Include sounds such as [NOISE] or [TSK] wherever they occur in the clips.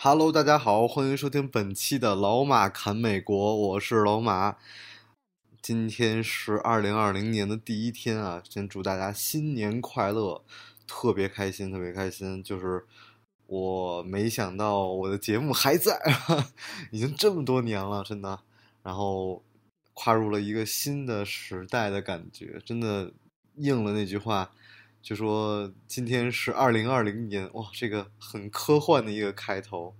Hello，大家好，欢迎收听本期的老马侃美国，我是老马。今天是二零二零年的第一天啊，先祝大家新年快乐，特别开心，特别开心。就是我没想到我的节目还在，[LAUGHS] 已经这么多年了，真的。然后跨入了一个新的时代的感觉，真的应了那句话。就说今天是二零二零年，哇，这个很科幻的一个开头，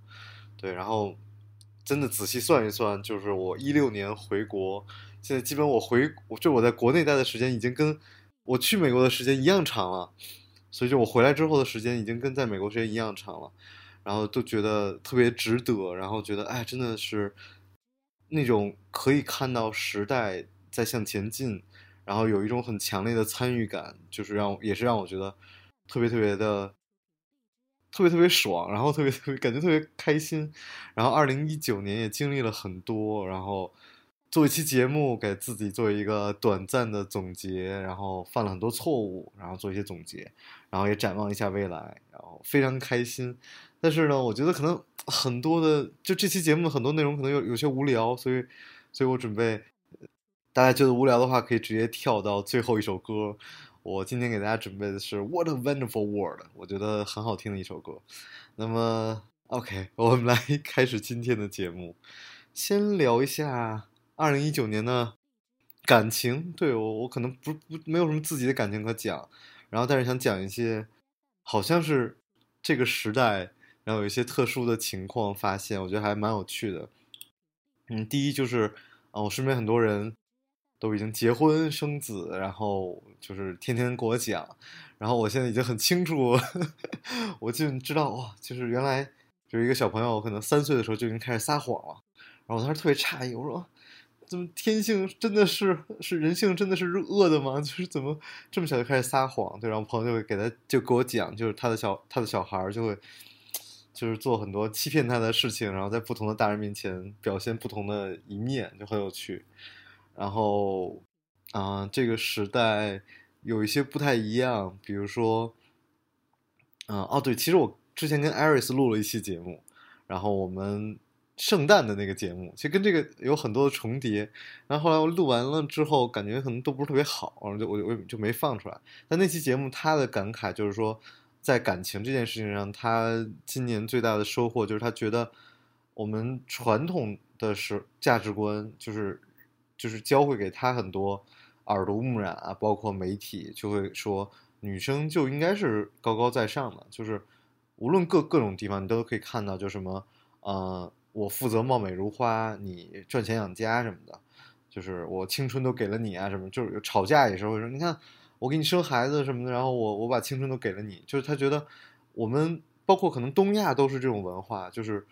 对，然后真的仔细算一算，就是我一六年回国，现在基本我回，就我在国内待的时间已经跟我去美国的时间一样长了，所以就我回来之后的时间已经跟在美国时间一样长了，然后都觉得特别值得，然后觉得哎，真的是那种可以看到时代在向前进。然后有一种很强烈的参与感，就是让也是让我觉得特别特别的特别特别爽，然后特别特别感觉特别开心。然后二零一九年也经历了很多，然后做一期节目给自己做一个短暂的总结，然后犯了很多错误，然后做一些总结，然后也展望一下未来，然后非常开心。但是呢，我觉得可能很多的就这期节目的很多内容可能有有些无聊，所以所以我准备。大家觉得无聊的话，可以直接跳到最后一首歌。我今天给大家准备的是《What a Wonderful World》，我觉得很好听的一首歌。那么，OK，[LAUGHS] 我们来开始今天的节目。先聊一下二零一九年的感情。对我，我可能不不没有什么自己的感情可讲，然后但是想讲一些，好像是这个时代，然后有一些特殊的情况发现，我觉得还蛮有趣的。嗯，第一就是啊，我身边很多人。都已经结婚生子，然后就是天天给我讲，然后我现在已经很清楚，[LAUGHS] 我就知道哇，就是原来就是一个小朋友，可能三岁的时候就已经开始撒谎了，然后我当时特别诧异，我说怎么天性真的是是人性真的是恶的吗？[LAUGHS] 就是怎么这么小就开始撒谎？对，然后朋友就会给他就给我讲，就是他的小他的小孩就会就是做很多欺骗他的事情，然后在不同的大人面前表现不同的一面，就很有趣。然后，啊，这个时代有一些不太一样，比如说，嗯，哦，对，其实我之前跟艾瑞斯录了一期节目，然后我们圣诞的那个节目，其实跟这个有很多的重叠。然后后来我录完了之后，感觉可能都不是特别好，然后就我我就没放出来。但那期节目他的感慨就是说，在感情这件事情上，他今年最大的收获就是他觉得我们传统的是价值观就是。就是教会给他很多耳濡目染啊，包括媒体就会说女生就应该是高高在上的，就是无论各各种地方你都可以看到，就什么呃，我负责貌美如花，你赚钱养家什么的，就是我青春都给了你啊什么，就是吵架也是会说，你看我给你生孩子什么的，然后我我把青春都给了你，就是他觉得我们包括可能东亚都是这种文化，就是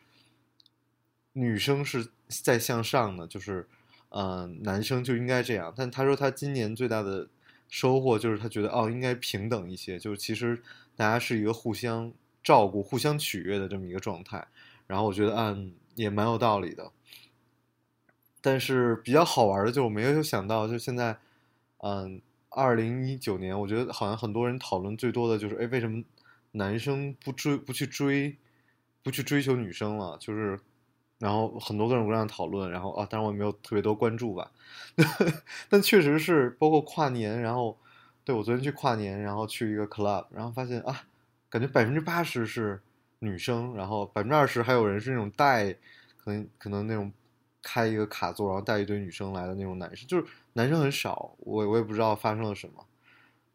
女生是在向上的，就是。嗯，男生就应该这样。但他说他今年最大的收获就是他觉得哦，应该平等一些，就是其实大家是一个互相照顾、互相取悦的这么一个状态。然后我觉得嗯，也蛮有道理的。但是比较好玩的就是我没有想到，就现在嗯，二零一九年，我觉得好像很多人讨论最多的就是哎，为什么男生不追、不去追、不去追求女生了？就是。然后很多各种各样的讨论，然后啊，当然我也没有特别多关注吧，[LAUGHS] 但确实是包括跨年，然后对我昨天去跨年，然后去一个 club，然后发现啊，感觉百分之八十是女生，然后百分之二十还有人是那种带，可能可能那种开一个卡座，然后带一堆女生来的那种男生，就是男生很少，我我也不知道发生了什么，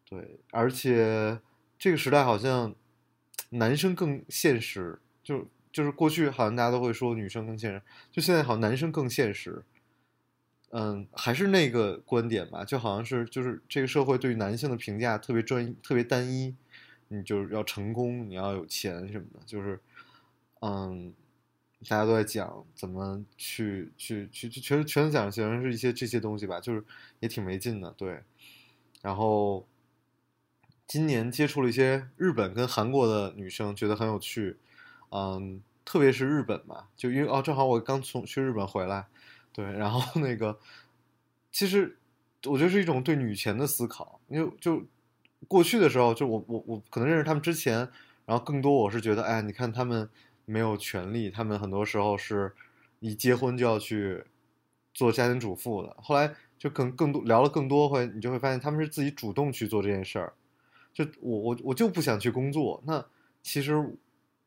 对，而且这个时代好像 [TSK] 男生更现实，就。就是过去好像大家都会说女生更现实，就现在好像男生更现实。嗯，还是那个观点吧，就好像是就是这个社会对于男性的评价特别专特别单一，你就是要成功，你要有钱什么的，就是嗯，大家都在讲怎么去去去去，全全讲全是一些这些东西吧，就是也挺没劲的，对。然后今年接触了一些日本跟韩国的女生，觉得很有趣，嗯，特别是日本嘛，就因为哦，正好我刚从去日本回来，对，然后那个其实我觉得是一种对女权的思考，因为就过去的时候，就我我我可能认识他们之前，然后更多我是觉得，哎，你看他们没有权利，他们很多时候是一结婚就要去做家庭主妇的，后来。就更更多聊了更多会，你就会发现他们是自己主动去做这件事儿。就我我我就不想去工作，那其实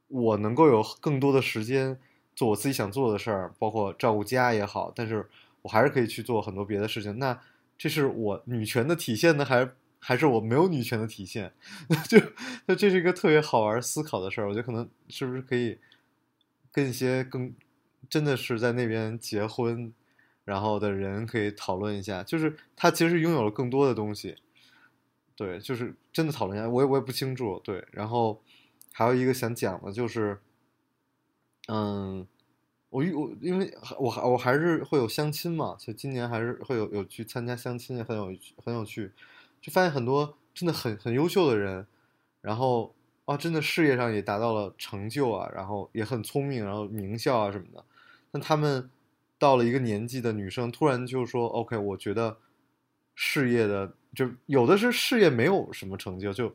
我能够有更多的时间做我自己想做的事儿，包括照顾家也好，但是我还是可以去做很多别的事情。那这是我女权的体现呢，还还是我没有女权的体现？[LAUGHS] 就那这是一个特别好玩思考的事儿。我觉得可能是不是可以跟一些更真的是在那边结婚。然后的人可以讨论一下，就是他其实拥有了更多的东西，对，就是真的讨论一下，我也我也不清楚，对。然后还有一个想讲的，就是，嗯，我我因为我还我还是会有相亲嘛，就今年还是会有有去参加相亲，也很有很有趣，就发现很多真的很很优秀的人，然后啊，真的事业上也达到了成就啊，然后也很聪明，然后名校啊什么的，但他们。到了一个年纪的女生，突然就说：“OK，我觉得事业的就有的是事业没有什么成就，就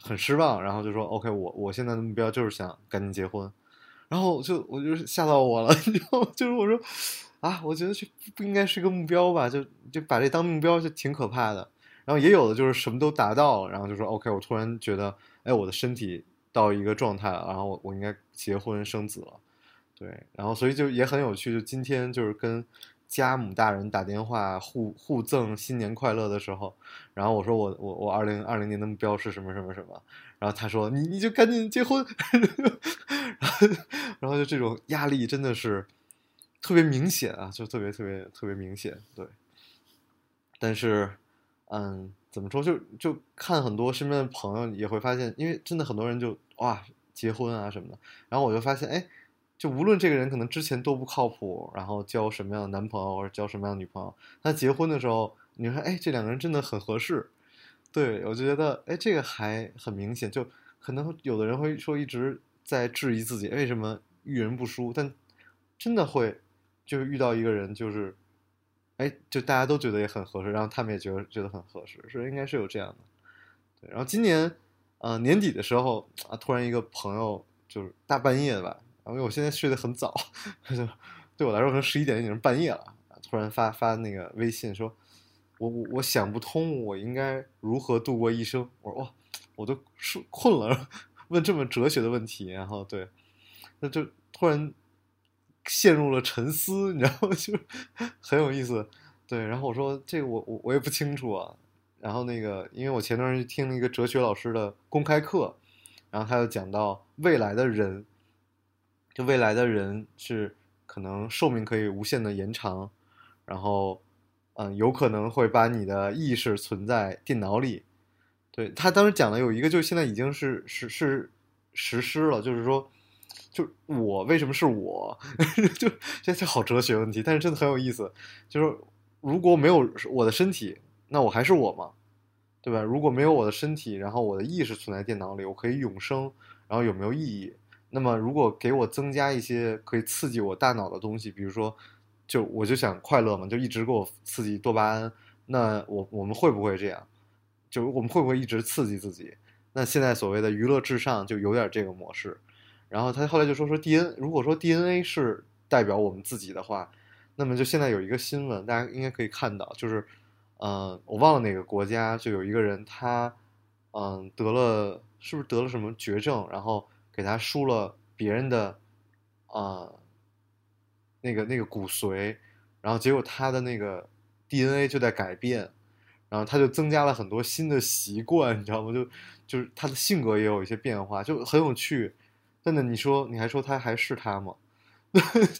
很失望。然后就说：‘OK，我我现在的目标就是想赶紧结婚。’然后就我就吓到我了，[LAUGHS] 你知道？就是我说啊，我觉得这不应该是个目标吧？就就把这当目标就挺可怕的。然后也有的就是什么都达到了，然后就说：‘OK，我突然觉得，哎，我的身体到一个状态了，然后我我应该结婚生子了。’对，然后所以就也很有趣，就今天就是跟家母大人打电话互互赠新年快乐的时候，然后我说我我我二零二零年的目标是什么什么什么，然后他说你你就赶紧结婚，[LAUGHS] 然后然后就这种压力真的是特别明显啊，就特别特别特别明显，对。但是，嗯，怎么说就就看很多身边的朋友也会发现，因为真的很多人就哇结婚啊什么的，然后我就发现哎。就无论这个人可能之前多不靠谱，然后交什么样的男朋友或者交什么样的女朋友，他结婚的时候，你说哎，这两个人真的很合适，对我就觉得哎，这个还很明显。就可能有的人会说一直在质疑自己为什么遇人不淑，但真的会就是遇到一个人，就是哎，就大家都觉得也很合适，然后他们也觉得觉得很合适，是应该是有这样的。对，然后今年呃年底的时候啊，突然一个朋友就是大半夜的吧。因为我现在睡得很早，[LAUGHS] 就对我来说可能十一点已经半夜了。突然发发那个微信说：“我我我想不通，我应该如何度过一生？”我说：“哇，我都睡困了，[LAUGHS] 问这么哲学的问题。”然后对，那就突然陷入了沉思，你知道吗？[LAUGHS] 就很有意思。对，然后我说：“这个我我我也不清楚啊。”然后那个，因为我前段时间听了一个哲学老师的公开课，然后他就讲到未来的人。就未来的人是可能寿命可以无限的延长，然后，嗯，有可能会把你的意识存在电脑里。对他当时讲的有一个，就现在已经是是是实施了，就是说，就我为什么是我，[LAUGHS] 就这这好哲学问题，但是真的很有意思。就是如果没有我的身体，那我还是我吗？对吧？如果没有我的身体，然后我的意识存在电脑里，我可以永生，然后有没有意义？那么，如果给我增加一些可以刺激我大脑的东西，比如说，就我就想快乐嘛，就一直给我刺激多巴胺。那我我们会不会这样？就我们会不会一直刺激自己？那现在所谓的娱乐至上就有点这个模式。然后他后来就说说 D N，如果说 D N A 是代表我们自己的话，那么就现在有一个新闻，大家应该可以看到，就是，嗯，我忘了哪个国家就有一个人，他，嗯，得了是不是得了什么绝症，然后。给他输了别人的，啊，那个那个骨髓，然后结果他的那个 DNA 就在改变，然后他就增加了很多新的习惯，你知道吗？就就是他的性格也有一些变化，就很有趣。真的，你说你还说他还是他吗？[LAUGHS]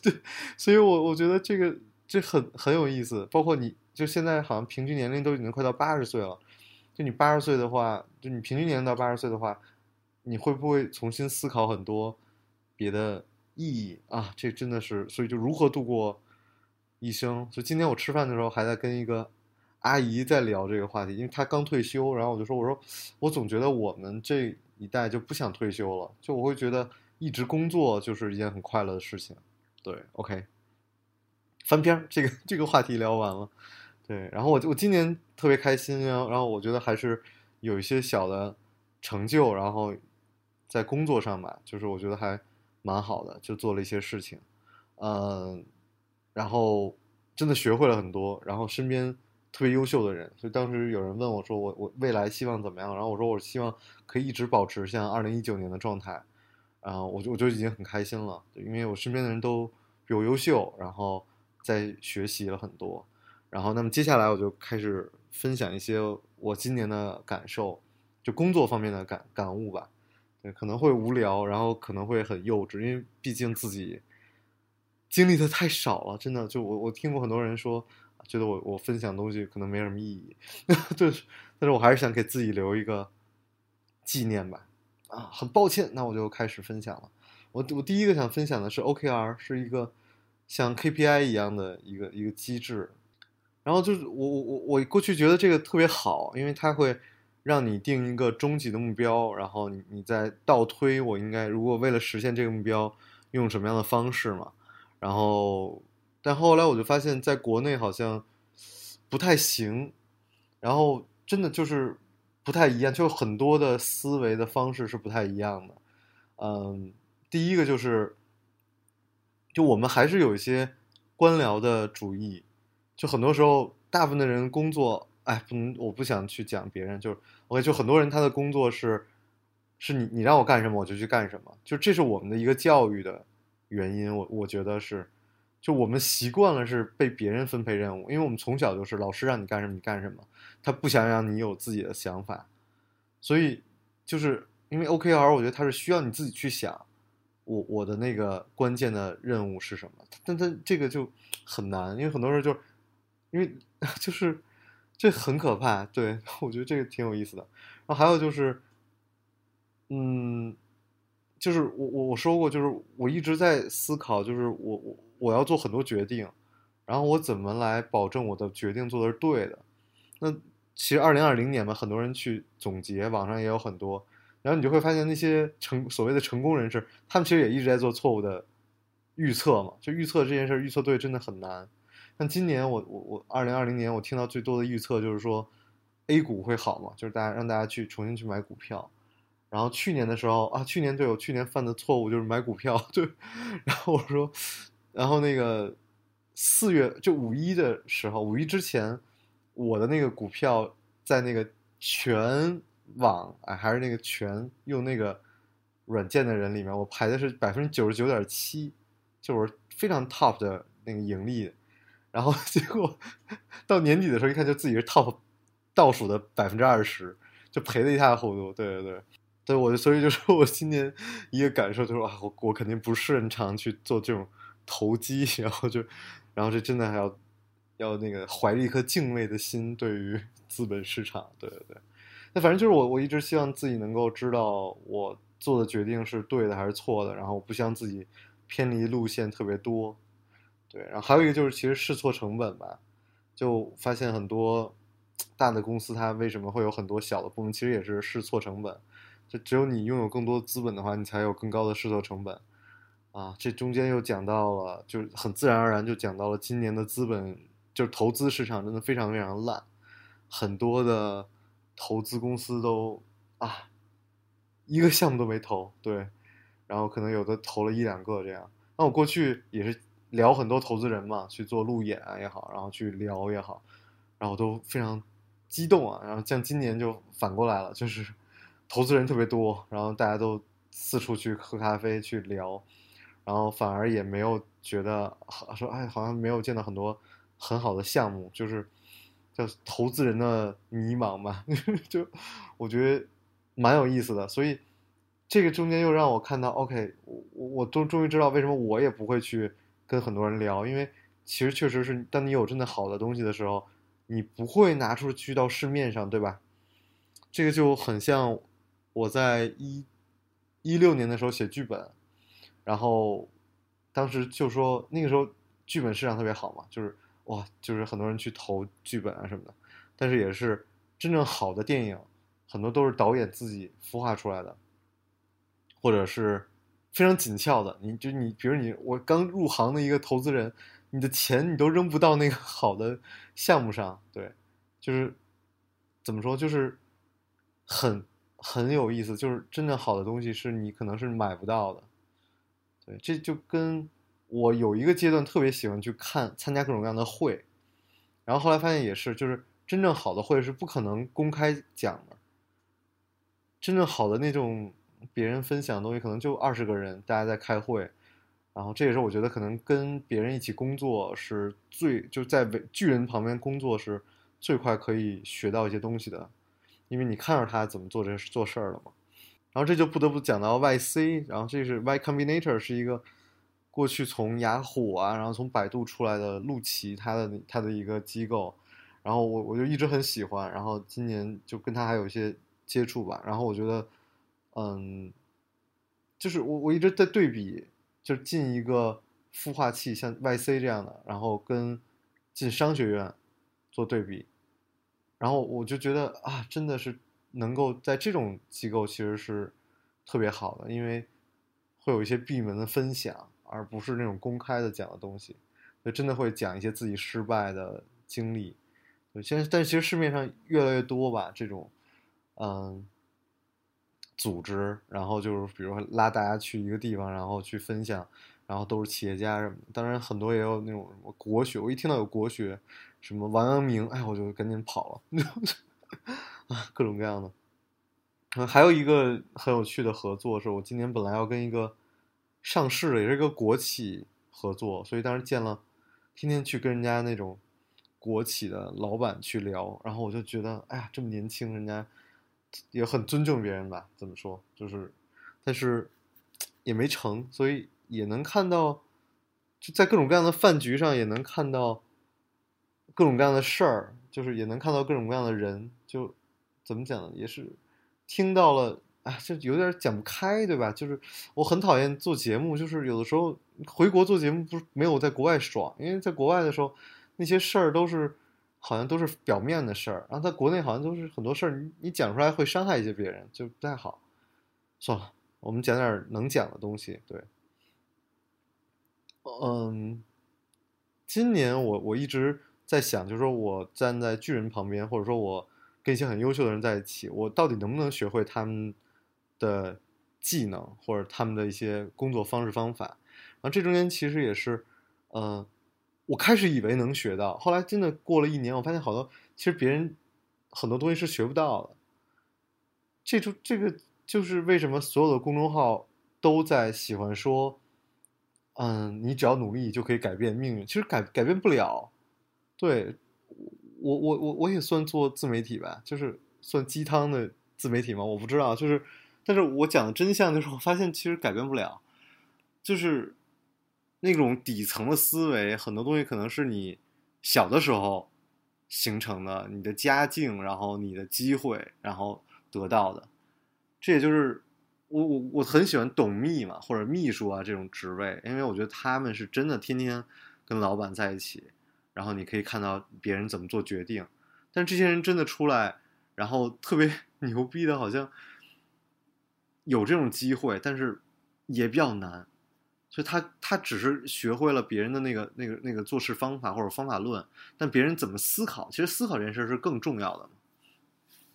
对，所以我我觉得这个这很很有意思。包括你就现在好像平均年龄都已经快到八十岁了，就你八十岁的话，就你平均年龄到八十岁的话。你会不会重新思考很多别的意义啊，这真的是，所以就如何度过一生。就今天我吃饭的时候还在跟一个阿姨在聊这个话题，因为她刚退休，然后我就说，我说我总觉得我们这一代就不想退休了，就我会觉得一直工作就是一件很快乐的事情。对，OK，翻篇，这个这个话题聊完了。对，然后我我今年特别开心，然后然后我觉得还是有一些小的成就，然后在工作上吧，就是我觉得还蛮好的，就做了一些事情，嗯，然后真的学会了很多，然后身边特别优秀的人，所以当时有人问我说我我未来希望怎么样，然后我说我希望可以一直保持像二零一九年的状态，然后我就我就已经很开心了，因为我身边的人都比我优秀，然后在学习了很多。然后，那么接下来我就开始分享一些我今年的感受，就工作方面的感感悟吧。对，可能会无聊，然后可能会很幼稚，因为毕竟自己经历的太少了。真的，就我我听过很多人说，觉得我我分享东西可能没什么意义，[LAUGHS] 就是，但是我还是想给自己留一个纪念吧。啊，很抱歉，那我就开始分享了。我我第一个想分享的是 OKR，是一个像 KPI 一样的一个一个机制。然后就是我我我我过去觉得这个特别好，因为它会让你定一个终极的目标，然后你你再倒推我应该如果为了实现这个目标用什么样的方式嘛。然后但后来我就发现，在国内好像不太行，然后真的就是不太一样，就很多的思维的方式是不太一样的。嗯，第一个就是，就我们还是有一些官僚的主义。就很多时候，大部分的人工作，哎，不能，我不想去讲别人，就是，OK，就很多人他的工作是，是你你让我干什么我就去干什么，就这是我们的一个教育的原因，我我觉得是，就我们习惯了是被别人分配任务，因为我们从小就是老师让你干什么你干什么，他不想让你有自己的想法，所以就是因为 OKR，我觉得它是需要你自己去想，我我的那个关键的任务是什么，但他这个就很难，因为很多人就。因为 [LAUGHS] 就是这很可怕，对 [LAUGHS] 我觉得这个挺有意思的。然后还有就是，嗯，就是我我我说过，就是我一直在思考，就是我我我要做很多决定，然后我怎么来保证我的决定做的是对的？那其实二零二零年嘛，很多人去总结，网上也有很多，然后你就会发现那些成所谓的成功人士，他们其实也一直在做错误的预测嘛。就预测这件事，预测对真的很难。但今年我我我二零二零年我听到最多的预测就是说，A 股会好嘛，就是大家让大家去重新去买股票。然后去年的时候啊，去年对我去年犯的错误就是买股票，[LAUGHS] 对。然后我说，然后那个四月就五一的时候，五一之前，我的那个股票在那个全网哎还是那个全用那个软件的人里面，我排的是百分之九十九点七，就是非常 top 的那个盈利。然后 [LAUGHS] 结果到年底的时候一看，就自己是 top 倒数的百分之二十，就赔的一塌糊涂。对对对，对我所以就是我今年一个感受就是啊，我我肯定不擅长去做这种投机，然后就然后这真的还要要那个怀着一颗敬畏的心对于资本市场。对对对，那反正就是我我一直希望自己能够知道我做的决定是对的还是错的，然后不希望自己偏离路线特别多。对，然后还有一个就是其实试错成本吧，就发现很多大的公司它为什么会有很多小的部门，其实也是试错成本。就只有你拥有更多资本的话，你才有更高的试错成本。啊，这中间又讲到了，就是很自然而然就讲到了今年的资本，就是投资市场真的非常非常烂，很多的投资公司都啊一个项目都没投，对，然后可能有的投了一两个这样。那我过去也是。聊很多投资人嘛，去做路演也好，然后去聊也好，然后都非常激动啊。然后像今年就反过来了，就是投资人特别多，然后大家都四处去喝咖啡去聊，然后反而也没有觉得说哎，好像没有见到很多很好的项目，就是叫投资人的迷茫嘛，[LAUGHS] 就我觉得蛮有意思的。所以这个中间又让我看到，OK，我我终终于知道为什么我也不会去。跟很多人聊，因为其实确实是，当你有真的好的东西的时候，你不会拿出去到市面上，对吧？这个就很像我在一一六年的时候写剧本，然后当时就说那个时候剧本市场特别好嘛，就是哇，就是很多人去投剧本啊什么的，但是也是真正好的电影，很多都是导演自己孵化出来的，或者是非常紧俏的。你就你，比如你我刚入行的一个投资人，你的钱你都扔不到那个好的项目上，对，就是怎么说，就是很很有意思，就是真正好的东西是你可能是买不到的。对，这就跟我有一个阶段特别喜欢去看参加各种各样的会，然后后来发现也是，就是真正好的会是不可能公开讲的。真正好的那种别人分享的东西，可能就二十个人，大家在开会，然后这也是我觉得可能跟别人一起工作是最就在巨人旁边工作是最快可以学到一些东西的，因为你看着他怎么做这做事儿了嘛。然后这就不得不讲到 YC，然后这是 Y Combinator 是一个过去从雅虎啊，然后从百度出来的陆琪他的他的一个机构，然后我我就一直很喜欢，然后今年就跟他还有一些接触吧，然后我觉得，嗯，就是我我一直在对比，就是进一个孵化器像 YC 这样的，然后跟进商学院做对比，然后我就觉得啊，真的是。能够在这种机构其实是特别好的，因为会有一些闭门的分享，而不是那种公开的讲的东西，就真的会讲一些自己失败的经历。现在但其实市面上越来越多吧，这种嗯组织，然后就是比如拉大家去一个地方，然后去分享，然后都是企业家什么，当然很多也有那种什么国学，我一听到有国学，什么王阳明，哎，我就赶紧跑了。啊，[LAUGHS] 各种各样的。还有一个很有趣的合作，是我今年本来要跟一个上市的，也是一个国企合作，所以当时见了，天天去跟人家那种国企的老板去聊，然后我就觉得，哎呀，这么年轻，人家也很尊重别人吧？怎么说？就是，但是也没成，所以也能看到，就在各种各样的饭局上，也能看到各种各样的事儿，就是也能看到各种各样的人，就。怎么讲呢？也是听到了，啊，就有点讲不开，对吧？就是我很讨厌做节目，就是有的时候回国做节目不是没有在国外爽，因为在国外的时候那些事儿都是好像都是表面的事儿，然后在国内好像都是很多事儿，你你讲出来会伤害一些别人，就不太好。算了，我们讲点能讲的东西。对，嗯，今年我我一直在想，就是说我站在巨人旁边，或者说我。跟一些很优秀的人在一起，我到底能不能学会他们的技能或者他们的一些工作方式方法？然后这中间其实也是，嗯，我开始以为能学到，后来真的过了一年，我发现好多其实别人很多东西是学不到的。这就这个就是为什么所有的公众号都在喜欢说，嗯，你只要努力就可以改变命运，其实改改变不了，对。我我我我也算做自媒体吧，就是算鸡汤的自媒体吗？我不知道，就是，但是我讲的真相就是，我发现其实改变不了，就是那种底层的思维，很多东西可能是你小的时候形成的，你的家境，然后你的机会，然后得到的。这也就是我我我很喜欢董秘嘛，或者秘书啊这种职位，因为我觉得他们是真的天天跟老板在一起。然后你可以看到别人怎么做决定，但这些人真的出来，然后特别 [LAUGHS] 牛逼的，好像有这种机会，但是也比较难。所以他他只是学会了别人的那个那个那个做事方法或者方法论，但别人怎么思考，其实思考这件事是更重要的。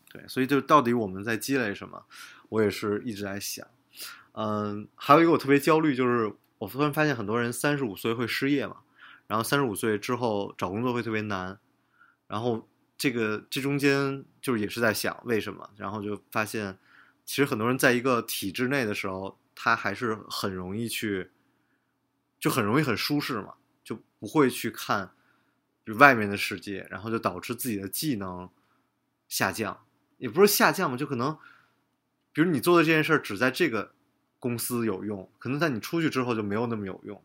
对，所以就到底我们在积累什么，我也是一直在想。嗯，还有一个我特别焦虑，就是我突然发现很多人三十五岁会失业嘛。然后三十五岁之后找工作会特别难，然后这个这中间就是也是在想为什么，然后就发现，其实很多人在一个体制内的时候，他还是很容易去，就很容易很舒适嘛，就不会去看就外面的世界，然后就导致自己的技能下降，也不是下降嘛，就可能，比如你做的这件事儿只在这个公司有用，可能在你出去之后就没有那么有用，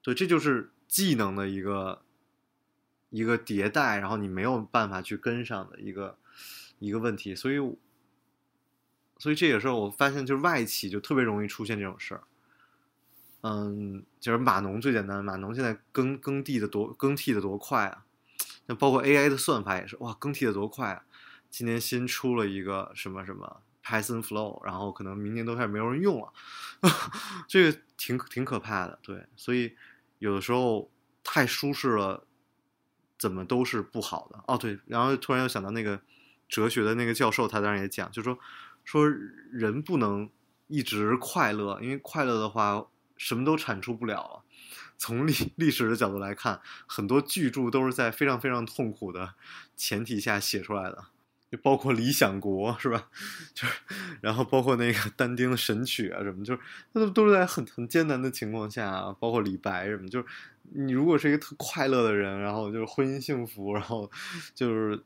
对，这就是。技能的一个一个迭代，然后你没有办法去跟上的一个一个问题，所以所以这也是我发现，就是外企就特别容易出现这种事儿。嗯，就是码农最简单，码农现在耕耕地的多更替的多快啊！那包括 AI 的算法也是，哇，更替的多快啊！今年新出了一个什么什么 Python Flow，然后可能明年都开始没有人用了，[LAUGHS] 这个挺挺可怕的。对，所以有的时候太舒适了，怎么都是不好的。哦，对，然后突然又想到那个哲学的那个教授，他当然也讲，就说说人不能一直快乐，因为快乐的话什么都产出不了了。从历历史的角度来看，很多巨著都是在非常非常痛苦的前提下写出来的，就包括《理想国》是吧？[LAUGHS] 就是，然后包括那个但丁的《神曲》啊什么，就是那都都是在很很艰难的情况下，包括李白什么，就是你如果是一个特快乐的人，然后就是婚姻幸福，然后就是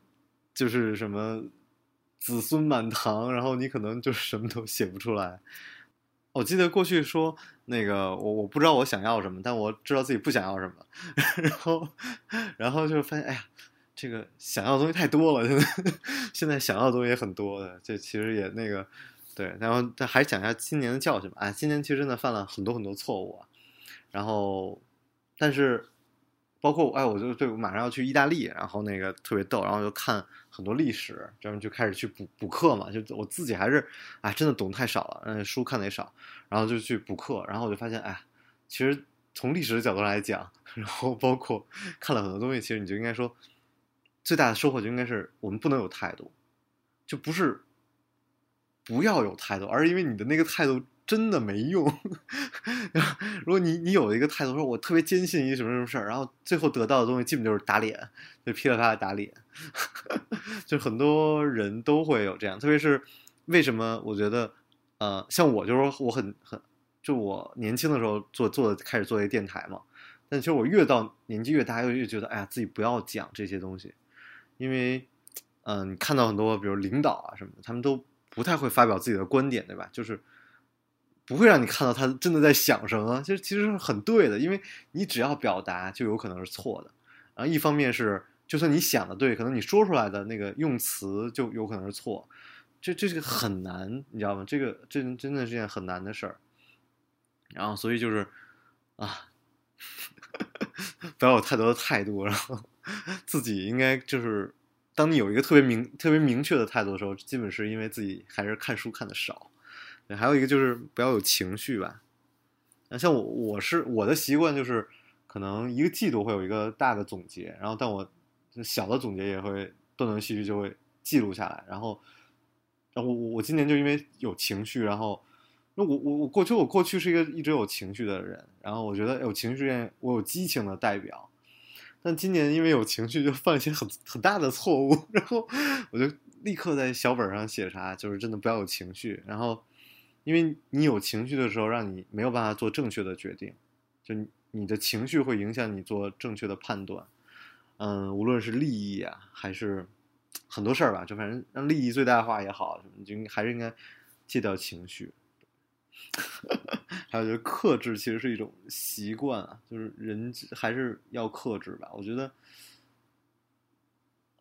就是什么子孙满堂，然后你可能就什么都写不出来。我记得过去说那个我我不知道我想要什么，但我知道自己不想要什么，[LAUGHS] 然后然后就发现哎呀，这个想要的东西太多了，现 [LAUGHS] 在现在想要的东西也很多的，这其实也那个对，然后但还讲一下今年的教训吧。哎，今年其实真的犯了很多很多错误啊，然后但是。包括哎，我就对我马上要去意大利，然后那个特别逗，然后就看很多历史，这样就开始去补补课嘛。就我自己还是哎，真的懂太少了，嗯，书看的也少，然后就去补课，然后我就发现哎，其实从历史的角度来讲，然后包括看了很多东西，其实你就应该说，最大的收获就应该是我们不能有态度，就不是不要有态度，而是因为你的那个态度。真的没用。[LAUGHS] 如果你你有一个态度，说我特别坚信一什么什么事儿，然后最后得到的东西基本就是打脸，就噼里啪啦打脸。[LAUGHS] 就很多人都会有这样，特别是为什么？我觉得，呃，像我就是我很很，就我年轻的时候做做开始做一个电台嘛，但其实我越到年纪越大，越越觉得，哎呀，自己不要讲这些东西，因为，嗯，你看到很多比如领导啊什么，他们都不太会发表自己的观点，对吧？就是。不会让你看到他真的在想什么，其实其实是很对的，因为你只要表达就有可能是错的。然后一方面是，就算你想的对，可能你说出来的那个用词就有可能是错，这这是个很难，你知道吗？这个这真的是件很难的事儿。然后所以就是啊，[LAUGHS] 不要有太多的态度，然后自己应该就是，当你有一个特别明特别明确的态度的时候，基本是因为自己还是看书看的少。还有一个就是不要有情绪吧，那像我我是我的习惯就是可能一个季度会有一个大的总结，然后但我小的总结也会断断续续就会记录下来，然后然后我我今年就因为有情绪，然后那我我我过去我过去是一个一直有情绪的人，然后我觉得有情绪我有激情的代表，但今年因为有情绪就犯一些很很大的错误，然后我就立刻在小本上写啥，就是真的不要有情绪，然后。因为你有情绪的时候，让你没有办法做正确的决定，就你的情绪会影响你做正确的判断。嗯，无论是利益啊，还是很多事儿吧，就反正让利益最大化也好，你就还是应该戒掉情绪。[LAUGHS] 还有就是克制，其实是一种习惯啊，就是人还是要克制吧。我觉得。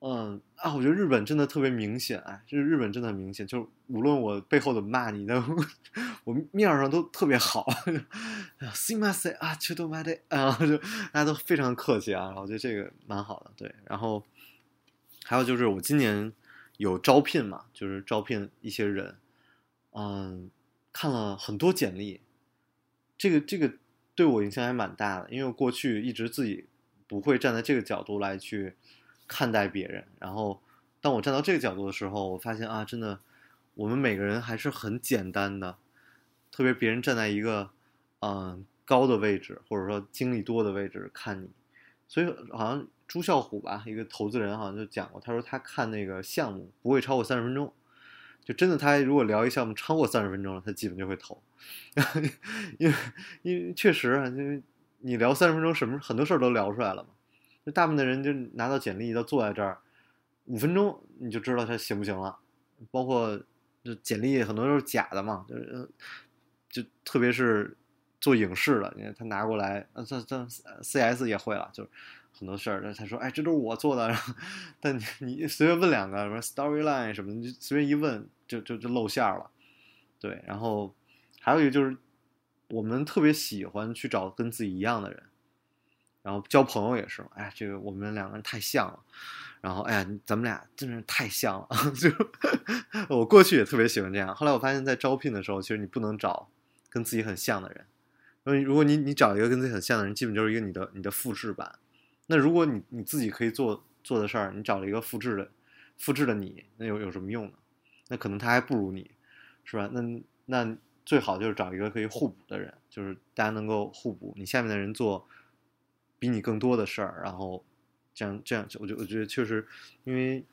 嗯啊，我觉得日本真的特别明显，哎，就是日本真的很明显，就是无论我背后怎么骂你，的，[LAUGHS] 我面上都特别好。s i m a s 啊，求多妈的啊，就大家都非常客气啊，我觉得这个蛮好的。对，然后还有就是我今年有招聘嘛，就是招聘一些人，嗯，看了很多简历，这个这个对我影响还蛮大的，因为过去一直自己不会站在这个角度来去。看待别人，然后当我站到这个角度的时候，我发现啊，真的，我们每个人还是很简单的，特别别人站在一个嗯高的位置，或者说经历多的位置看你，所以好像朱啸虎吧，一个投资人好像就讲过，他说他看那个项目不会超过三十分钟，就真的他如果聊一项目超过三十分钟了，他基本就会投，[LAUGHS] 因为因为确实，因为你聊三十分钟，什么很多事儿都聊出来了嘛。大部分的人就拿到简历，都坐在这儿，五分钟你就知道他行不行了。包括就简历很多都是假的嘛，就是就特别是做影视的，你看他拿过来，呃，这这 CS 也会了，就是很多事儿，他说，哎，这都是我做的。[LAUGHS] 但你你随便问两个什么 storyline 什么，你就随便一问，就就就露馅了。对，然后还有一个就是我们特别喜欢去找跟自己一样的人，然后交朋友也是，哎，这个我们两个人太像了，然后哎呀，咱们俩真是太像了，[LAUGHS] 就我过去也特别喜欢这样，后来我发现，在招聘的时候，其实你不能找跟自己很像的人，因为如果你你找一个跟自己很像的人，基本就是一个你的你的复制版。那如果你你自己可以做做的事儿，你找了一个复制的复制的你，那有有什么用呢？那可能他还不如你，是吧？那那最好就是找一个可以互补的人，就是大家能够互补，你下面的人做比你更多的事儿，然后这样这样，我就我觉得确实，因为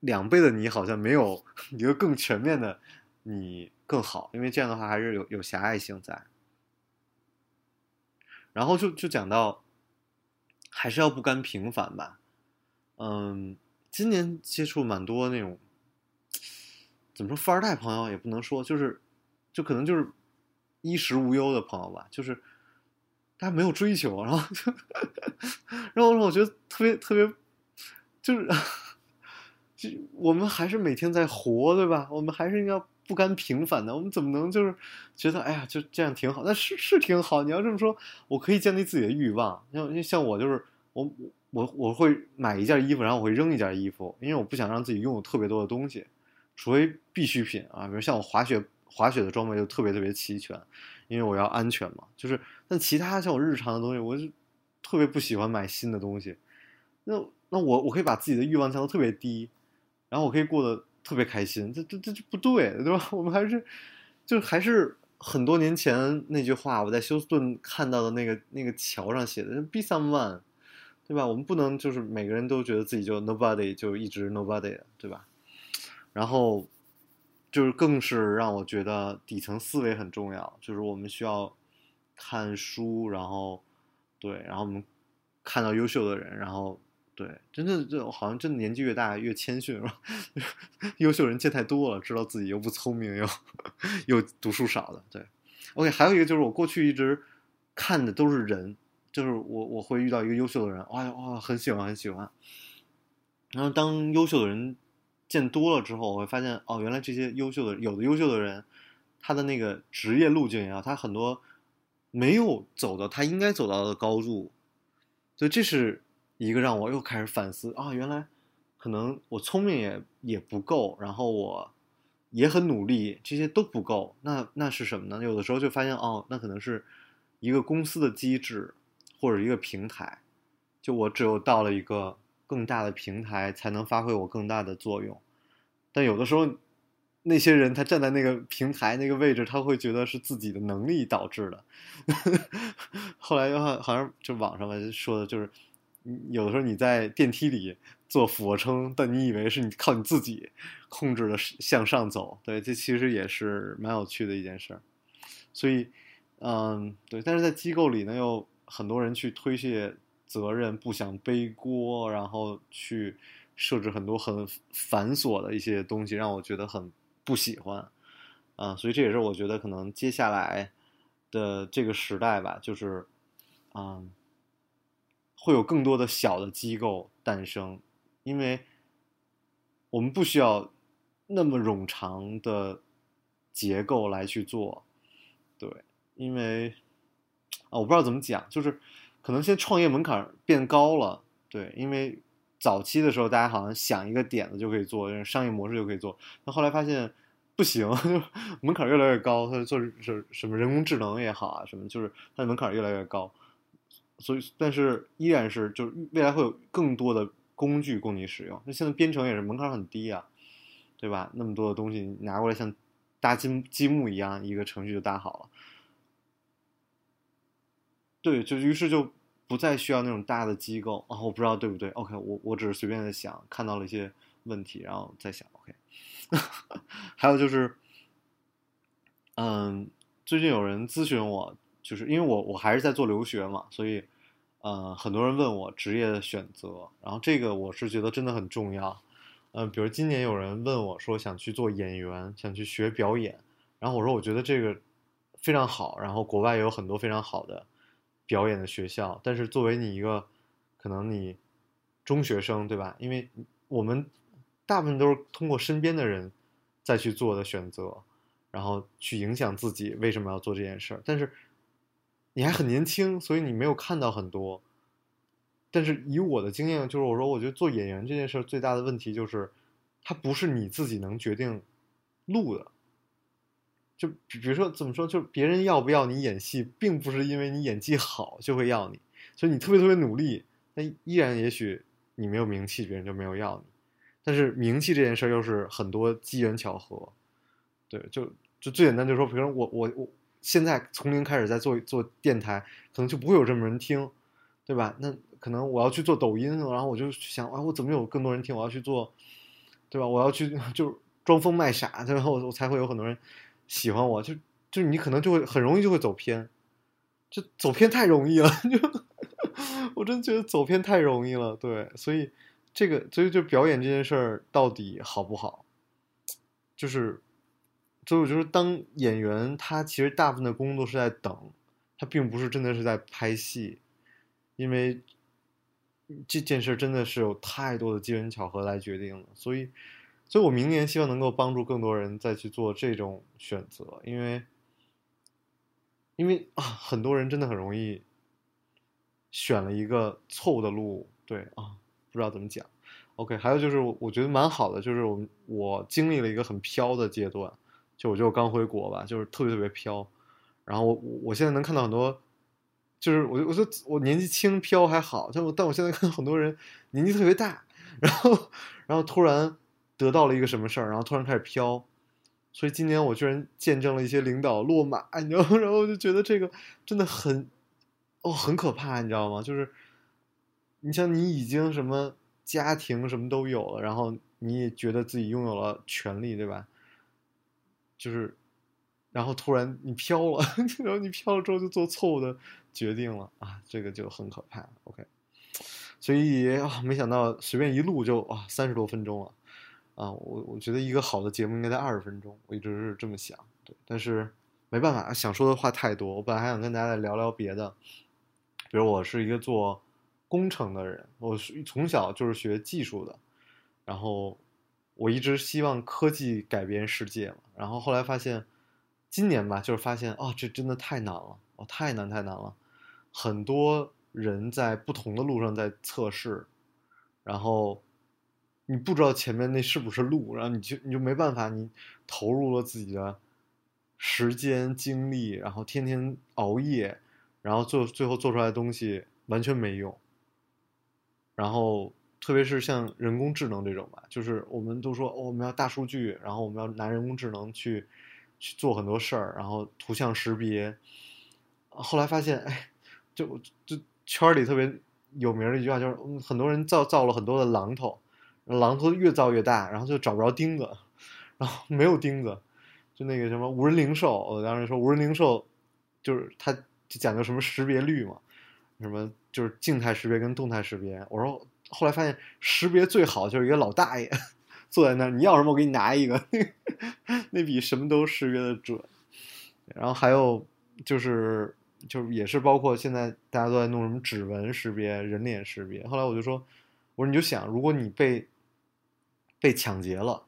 两倍的你好像没有 [LAUGHS] 一个更全面的你更好，因为这样的话还是有有狭隘性在。然后就就讲到，还是要不甘平凡吧。嗯，今年接触蛮多那种，怎么说富二代朋友也不能说，就是就可能就是衣食无忧的朋友吧，就是大家没有追求，然后就，然后让我觉得特别特别，就是，[LAUGHS] 就我们还是每天在活，对吧？我们还是应该不甘平凡的，我们怎么能就是觉得哎呀就这样挺好？那是是挺好。你要这么说，我可以降低自己的欲望。像像我就是我我我会买一件衣服，然后我会扔一件衣服，因为我不想让自己拥有特别多的东西，除非必需品啊，比如像我滑雪滑雪的装备就特别特别齐全，因为我要安全嘛。就是但其他像我日常的东西，我就特别不喜欢买新的东西。那那我我可以把自己的欲望降到特别低，然后我可以过得特别开心，这这这就不对，对吧？[LAUGHS] 我们还是就还是很多年前那句话，我在休斯顿看到的那个那个桥上写的 “be someone”，对吧？我们不能就是每个人都觉得自己就 nobody 就一直 nobody，对吧？然后就是更是让我觉得底层思维很重要，就是我们需要看书，然后对，然后我们看到优秀的人，然后。对，真的就好像真的年纪越大越谦逊，是吧？优秀人见太多了，知道自己又不聪明，又又读书少的。对，OK，还有一个就是我过去一直看的都是人，就是我我会遇到一个优秀的人，哇哇，很喜欢很喜欢。然后当优秀的人见多了之后，我会发现哦，原来这些优秀的有的优秀的人，他的那个职业路径啊，他很多没有走到他应该走到的高度，所以这是。一个让我又开始反思啊，原来可能我聪明也也不够，然后我也很努力，这些都不够。那那是什么呢？有的时候就发现哦，那可能是一个公司的机制或者一个平台，就我只有到了一个更大的平台，才能发挥我更大的作用。但有的时候，那些人他站在那个平台那个位置，他会觉得是自己的能力导致的。[LAUGHS] 后来又好像就网上说的就是。有的时候你在电梯里做俯卧撑，但你以为是你靠你自己控制的向上走，对，这其实也是蛮有趣的一件事儿。所以，嗯，对，但是在机构里呢，有很多人去推卸责任，不想背锅，然后去设置很多很繁琐的一些东西，让我觉得很不喜欢。啊，所以这也是我觉得可能接下来的这个时代吧，就是，嗯。会有更多的小的机构诞生，因为我们不需要那么冗长的结构来去做，对，因为啊，我不知道怎么讲，就是可能现在创业门槛变高了，对，因为早期的时候大家好像想一个点子就可以做，商业模式就可以做，那后来发现不行，[LAUGHS] 门槛越来越高，他做什什么人工智能也好啊，什么就是它的门槛越来越高。所以，但是依然是，就是未来会有更多的工具供你使用。那现在编程也是门槛很低啊，对吧？那么多的东西你拿过来，像搭积积木一样，一个程序就搭好了。对，就于是就不再需要那种大的机构啊。我不知道对不对？OK，我我只是随便的想，看到了一些问题，然后再想。[LAUGHS] OK，还有就是，嗯，最近有人咨询我，就是因为我我还是在做留学嘛，所以。呃，很多人问我职业的选择，然后这个我是觉得真的很重要。嗯，比如今年有人问我说想去做演员，想去学表演，然后我说我觉得这个非常好，然后国外也有很多非常好的表演的学校。但是作为你一个可能你中学生对吧？因为我们大部分都是通过身边的人再去做的选择，然后去影响自己为什么要做这件事儿。但是你还很年轻，所以你没有看到很多。但是以我的经验，就是我说，我觉得做演员这件事最大的问题就是，它不是你自己能决定录的。就比如说怎么说，就是别人要不要你演戏，并不是因为你演技好就会要你，所以你特别特别努力，那依然也许你没有名气，别人就没有要你。但是名气这件事儿又是很多机缘巧合，对，就就最简单就是说，比如说我我我现在从零开始在做做电台，可能就不会有这么人听，对吧？那可能我要去做抖音，然后我就想啊，我怎么有更多人听？我要去做，对吧？我要去 [LAUGHS] 就装疯卖傻，然后我才会有很多人喜欢我。就就你可能就会很容易就会走偏，就走偏太容易了，[LAUGHS] 就我真觉得走偏太容易了，对，所以。这个，所以就表演这件事儿到底好不好？就是，所以我觉得当演员，他其实大部分的工作是在等，他并不是真的是在拍戏，因为这件事真的是有太多的机缘巧合来决定了。所以，所以我明年希望能够帮助更多人再去做这种选择，因为，因为啊，很多人真的很容易选了一个错误的路，对啊。不知道怎么讲，OK，还有就是我觉得蛮好的，就是我我经历了一个很飘的阶段，就我就刚回国吧，就是特别特别飘，然后我我现在能看到很多，就是我我说我年纪轻飘还好，但我但我现在看到很多人年纪特别大，[LAUGHS] 然后然后突然得到了一个什么事儿，然后突然开始飘，所以今年我居然见证了一些领导落马，你知道，[LAUGHS] 然后就觉得这个真的很哦很可怕，你知道吗？就是。你像你已经什么家庭什么都有了，然后你也觉得自己拥有了权利，对吧？就是，然后突然你飘了，[LAUGHS] 然后你飘了之后就做错误的决定了啊，这个就很可怕。OK，所以啊，没想到随便一录就啊三十多分钟了啊，我我觉得一个好的节目应该在二十分钟，我一直是这么想，对，但是没办法，想说的话太多，我本来还想跟大家聊聊别的，比如我是一个做。工程的人，我是从小就是学技术的，然后我一直希望科技改变世界嘛。然后后来发现，今年吧，就是发现哦，这真的太难了，哦，太难太难了。很多人在不同的路上在测试，然后你不知道前面那是不是路，然后你就你就没办法，你投入了自己的时间精力，然后天天熬夜，然后做最后做出来的东西完全没用。然后，特别是像人工智能这种吧，就是我们都说哦，我们要大数据，然后我们要拿人工智能去去做很多事儿，然后图像识别。后来发现，哎，就就圈里特别有名的一句话就是，很多人造造了很多的榔头，榔头越造越大，然后就找不着钉子，然后没有钉子，就那个什么无人零售，我当时说无人零售，就是它就讲究什么识别率嘛。什么就是静态识别跟动态识别？我说后来发现识别最好就是一个老大爷坐在那儿，你要什么我给你拿一个，[LAUGHS] 那比什么都识别的准。然后还有就是就是也是包括现在大家都在弄什么指纹识别、人脸识别。后来我就说，我说你就想，如果你被被抢劫了，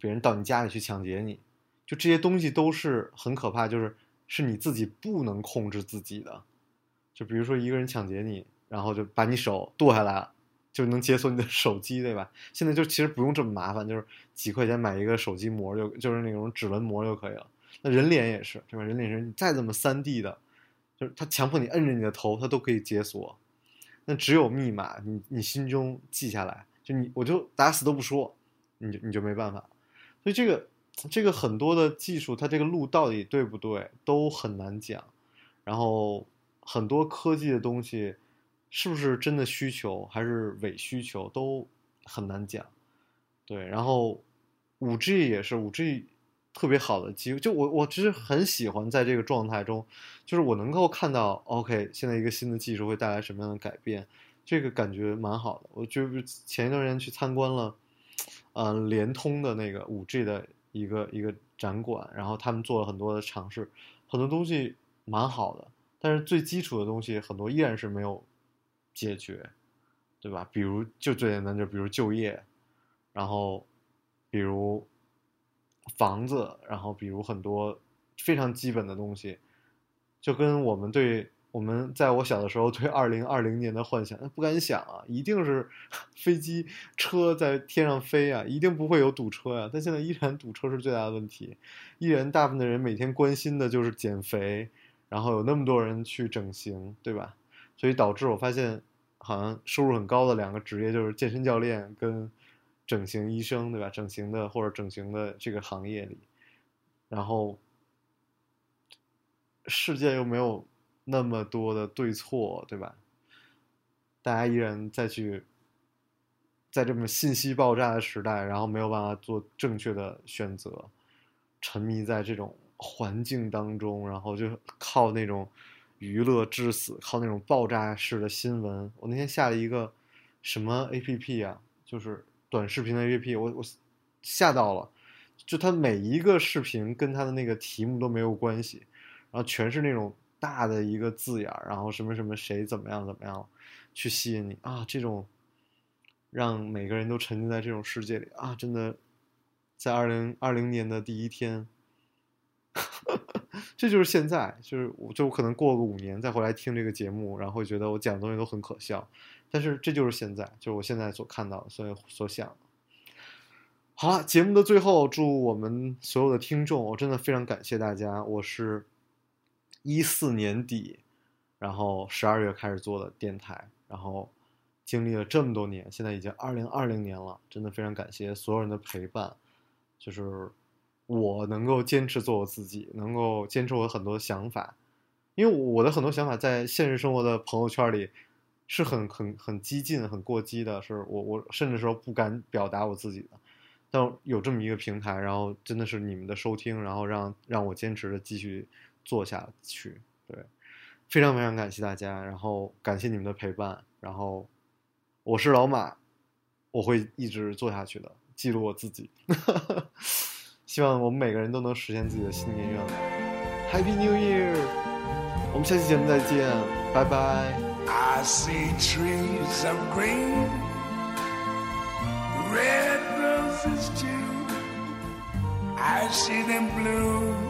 别人到你家里去抢劫你，就这些东西都是很可怕，就是是你自己不能控制自己的。就比如说一个人抢劫你，然后就把你手剁下来了，就能解锁你的手机，对吧？现在就其实不用这么麻烦，就是几块钱买一个手机膜，就就是那种指纹膜就可以了。那人脸也是，对吧？人脸是你再怎么三 D 的，就是他强迫你摁着你的头，他都可以解锁。那只有密码，你你心中记下来，就你我就打死都不说，你就你就没办法。所以这个这个很多的技术，它这个路到底对不对，都很难讲。然后。很多科技的东西，是不是真的需求还是伪需求都很难讲。对，然后五 G 也是五 G 特别好的机，就我我其实很喜欢在这个状态中，就是我能够看到 OK 现在一个新的技术会带来什么样的改变，这个感觉蛮好的。我就是前一段时间去参观了，呃，联通的那个五 G 的一个一个展馆，然后他们做了很多的尝试，很多东西蛮好的。但是最基础的东西很多依然是没有解决，对吧？比如就最简单，就比如就业，然后比如房子，然后比如很多非常基本的东西，就跟我们对我们在我小的时候对二零二零年的幻想，不敢想啊，一定是 [LAUGHS] 飞机车在天上飞啊，一定不会有堵车呀、但现在依然堵车是最大的问题，依然大部分的人每天关心的就是减肥，然后有那么多人去整形，对吧？所以导致我发现，好像收入很高的两个职业就是健身教练跟整形医生，对吧？整形的或者整形的这个行业里，然后世界又没有那么多的对错，对吧？大家依然再去在这么信息爆炸的时代，然后没有办法做正确的选择，沉迷在这种环境当中，然后就靠那种娱乐致死，靠那种爆炸式的新闻。我那天下了一个什么 A P P 啊，就是短视频的 A P P，我我吓到了，就它每一个视频跟它的那个题目都没有关系，然后全是那种大的一个字眼儿，然后什么什么谁怎么样怎么样，去吸引你啊，这种让每个人都沉浸在这种世界里啊，真的，在二零二零年的第一天。[LAUGHS] 这就是现在，就是我就可能过个五年再回来听这个节目，然后会觉得我讲的东西都很可笑，但是这就是现在，就是我现在所看到的，所以所想。好了，节目的最后，祝我们所有的听众，我真的非常感谢大家。我是一四年底，然后十二月开始做的电台，然后经历了这么多年，现在已经二零二零年了，真的非常感谢所有人的陪伴，就是。我能够坚持做我自己，能够坚持我很多想法，因为我的很多想法在现实生活的朋友圈里是很很很激进、很过激的，是我我甚至说不敢表达我自己的。但有这么一个平台，然后真的是你们的收听，然后让让我坚持的继续做下去。对，非常非常感谢大家，然后感谢你们的陪伴，然后我是老马，我会一直做下去的，记录我自己。[LAUGHS] 希望我们每个人都能实现自己的新年愿望。Happy New Year！我们下期节目再见，拜拜。I see trees of green, red roses too. I see them bloom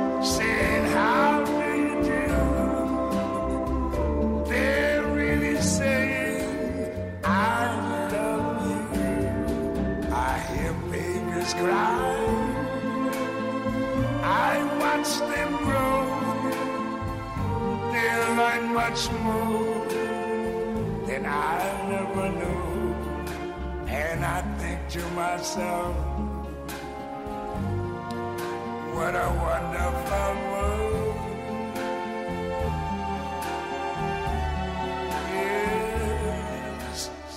myself, what a wonderful world.